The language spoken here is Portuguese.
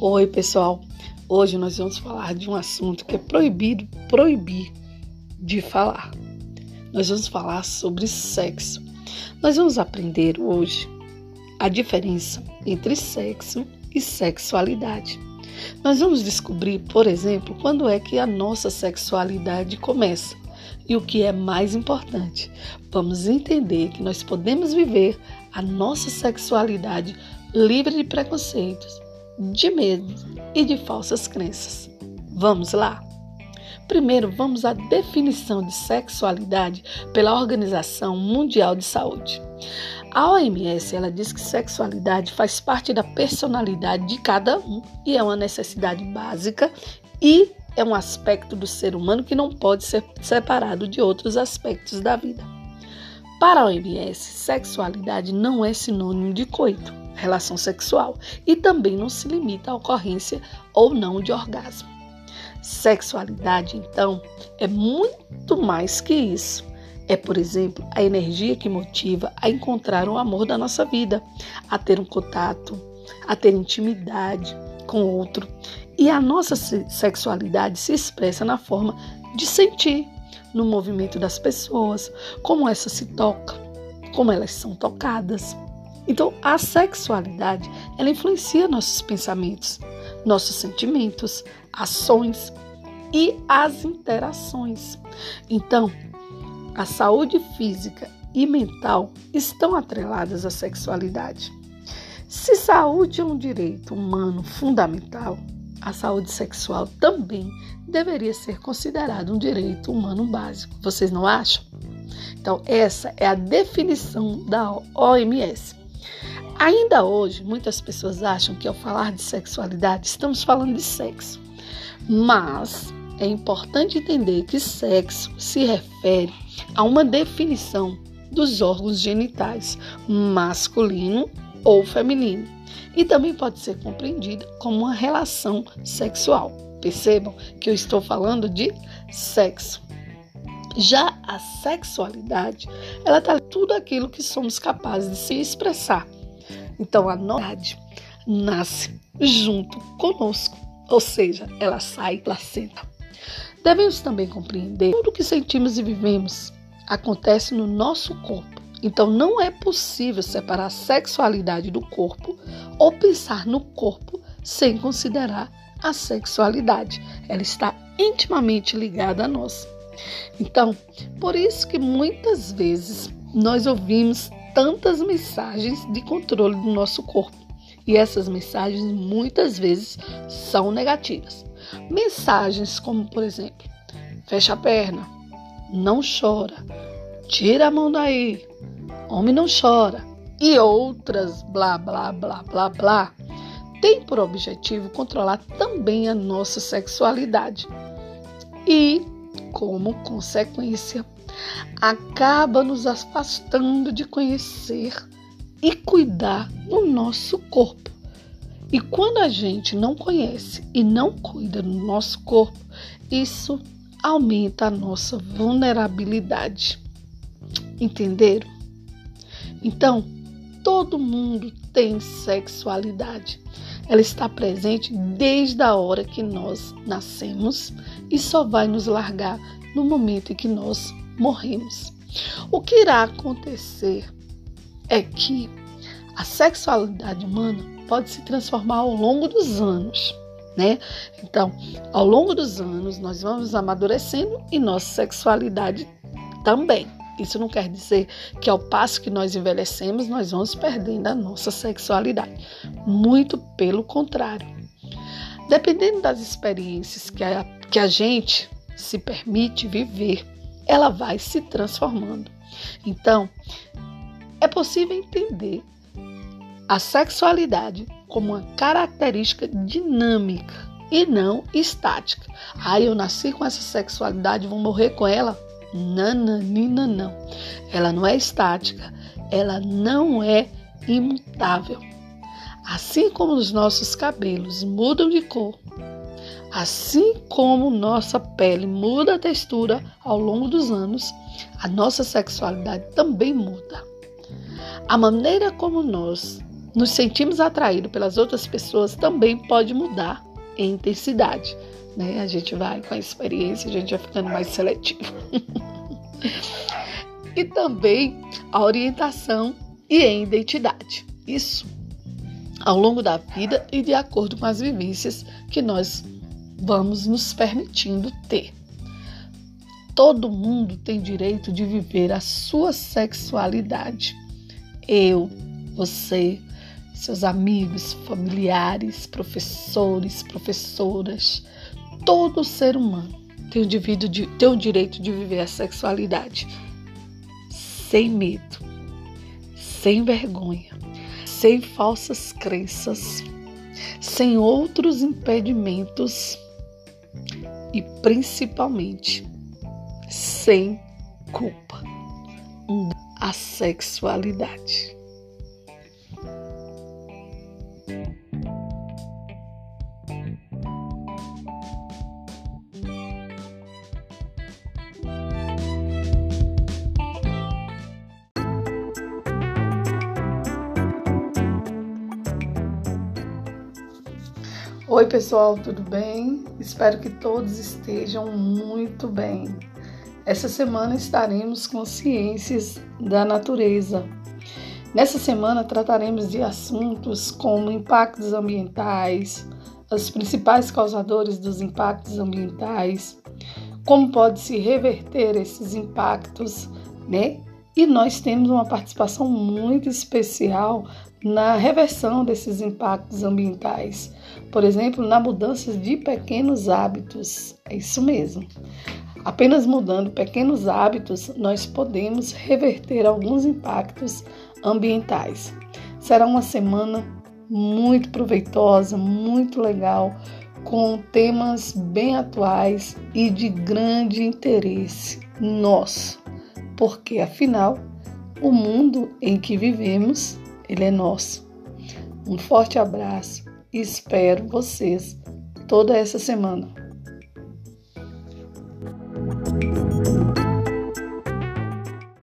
Oi, pessoal. Hoje nós vamos falar de um assunto que é proibido proibir de falar. Nós vamos falar sobre sexo. Nós vamos aprender hoje a diferença entre sexo e sexualidade. Nós vamos descobrir, por exemplo, quando é que a nossa sexualidade começa. E o que é mais importante, vamos entender que nós podemos viver a nossa sexualidade livre de preconceitos, de medo e de falsas crenças. Vamos lá? Primeiro, vamos à definição de sexualidade pela Organização Mundial de Saúde. A OMS ela diz que sexualidade faz parte da personalidade de cada um e é uma necessidade básica e é um aspecto do ser humano que não pode ser separado de outros aspectos da vida. Para a OMS, sexualidade não é sinônimo de coito relação sexual e também não se limita à ocorrência ou não de orgasmo. Sexualidade, então, é muito mais que isso. É, por exemplo, a energia que motiva a encontrar o amor da nossa vida, a ter um contato, a ter intimidade com outro. E a nossa sexualidade se expressa na forma de sentir, no movimento das pessoas, como essa se toca, como elas são tocadas. Então, a sexualidade, ela influencia nossos pensamentos, nossos sentimentos, ações e as interações. Então, a saúde física e mental estão atreladas à sexualidade. Se saúde é um direito humano fundamental, a saúde sexual também deveria ser considerada um direito humano básico. Vocês não acham? Então, essa é a definição da OMS. Ainda hoje, muitas pessoas acham que ao falar de sexualidade estamos falando de sexo. Mas é importante entender que sexo se refere a uma definição dos órgãos genitais, masculino ou feminino, e também pode ser compreendida como uma relação sexual. Percebam que eu estou falando de sexo. Já a sexualidade, ela está tudo aquilo que somos capazes de se expressar então a novidade nasce junto conosco, ou seja, ela sai placenta. Devemos também compreender que tudo que sentimos e vivemos acontece no nosso corpo. Então não é possível separar a sexualidade do corpo ou pensar no corpo sem considerar a sexualidade. Ela está intimamente ligada a nós. Então, por isso que muitas vezes nós ouvimos tantas mensagens de controle do nosso corpo. E essas mensagens muitas vezes são negativas. Mensagens como, por exemplo, fecha a perna, não chora, tira a mão daí, homem não chora e outras blá blá blá blá blá, tem por objetivo controlar também a nossa sexualidade. E, como consequência, acaba nos afastando de conhecer e cuidar do nosso corpo. E quando a gente não conhece e não cuida do nosso corpo, isso aumenta a nossa vulnerabilidade. Entenderam? Então, todo mundo tem sexualidade. Ela está presente desde a hora que nós nascemos e só vai nos largar no momento em que nós morremos. O que irá acontecer é que a sexualidade humana pode se transformar ao longo dos anos, né? Então, ao longo dos anos, nós vamos amadurecendo e nossa sexualidade também. Isso não quer dizer que ao passo que nós envelhecemos, nós vamos perdendo a nossa sexualidade. Muito pelo contrário. Dependendo das experiências que a, que a gente se permite viver, ela vai se transformando. Então, é possível entender a sexualidade como uma característica dinâmica e não estática. Ah, eu nasci com essa sexualidade, vou morrer com ela? Nananina, não. Ela não é estática, ela não é imutável. Assim como os nossos cabelos mudam de cor, Assim como nossa pele muda a textura ao longo dos anos, a nossa sexualidade também muda. A maneira como nós nos sentimos atraídos pelas outras pessoas também pode mudar em intensidade. Né? A gente vai com a experiência, a gente vai ficando mais seletivo. e também a orientação e a identidade. Isso ao longo da vida e de acordo com as vivências que nós vamos nos permitindo ter. Todo mundo tem direito de viver a sua sexualidade. Eu, você, seus amigos, familiares, professores, professoras, todo ser humano tem o, de, tem o direito de viver a sexualidade sem medo, sem vergonha, sem falsas crenças, sem outros impedimentos e principalmente sem culpa. A sexualidade. Oi, pessoal, tudo bem? Espero que todos estejam muito bem. Essa semana estaremos com ciências da natureza. Nessa semana trataremos de assuntos como impactos ambientais, os principais causadores dos impactos ambientais, como pode se reverter esses impactos, né? E nós temos uma participação muito especial na reversão desses impactos ambientais, por exemplo, na mudança de pequenos hábitos. É isso mesmo. Apenas mudando pequenos hábitos, nós podemos reverter alguns impactos ambientais. Será uma semana muito proveitosa, muito legal, com temas bem atuais e de grande interesse nosso, porque afinal, o mundo em que vivemos ele é nosso. Um forte abraço e espero vocês toda essa semana.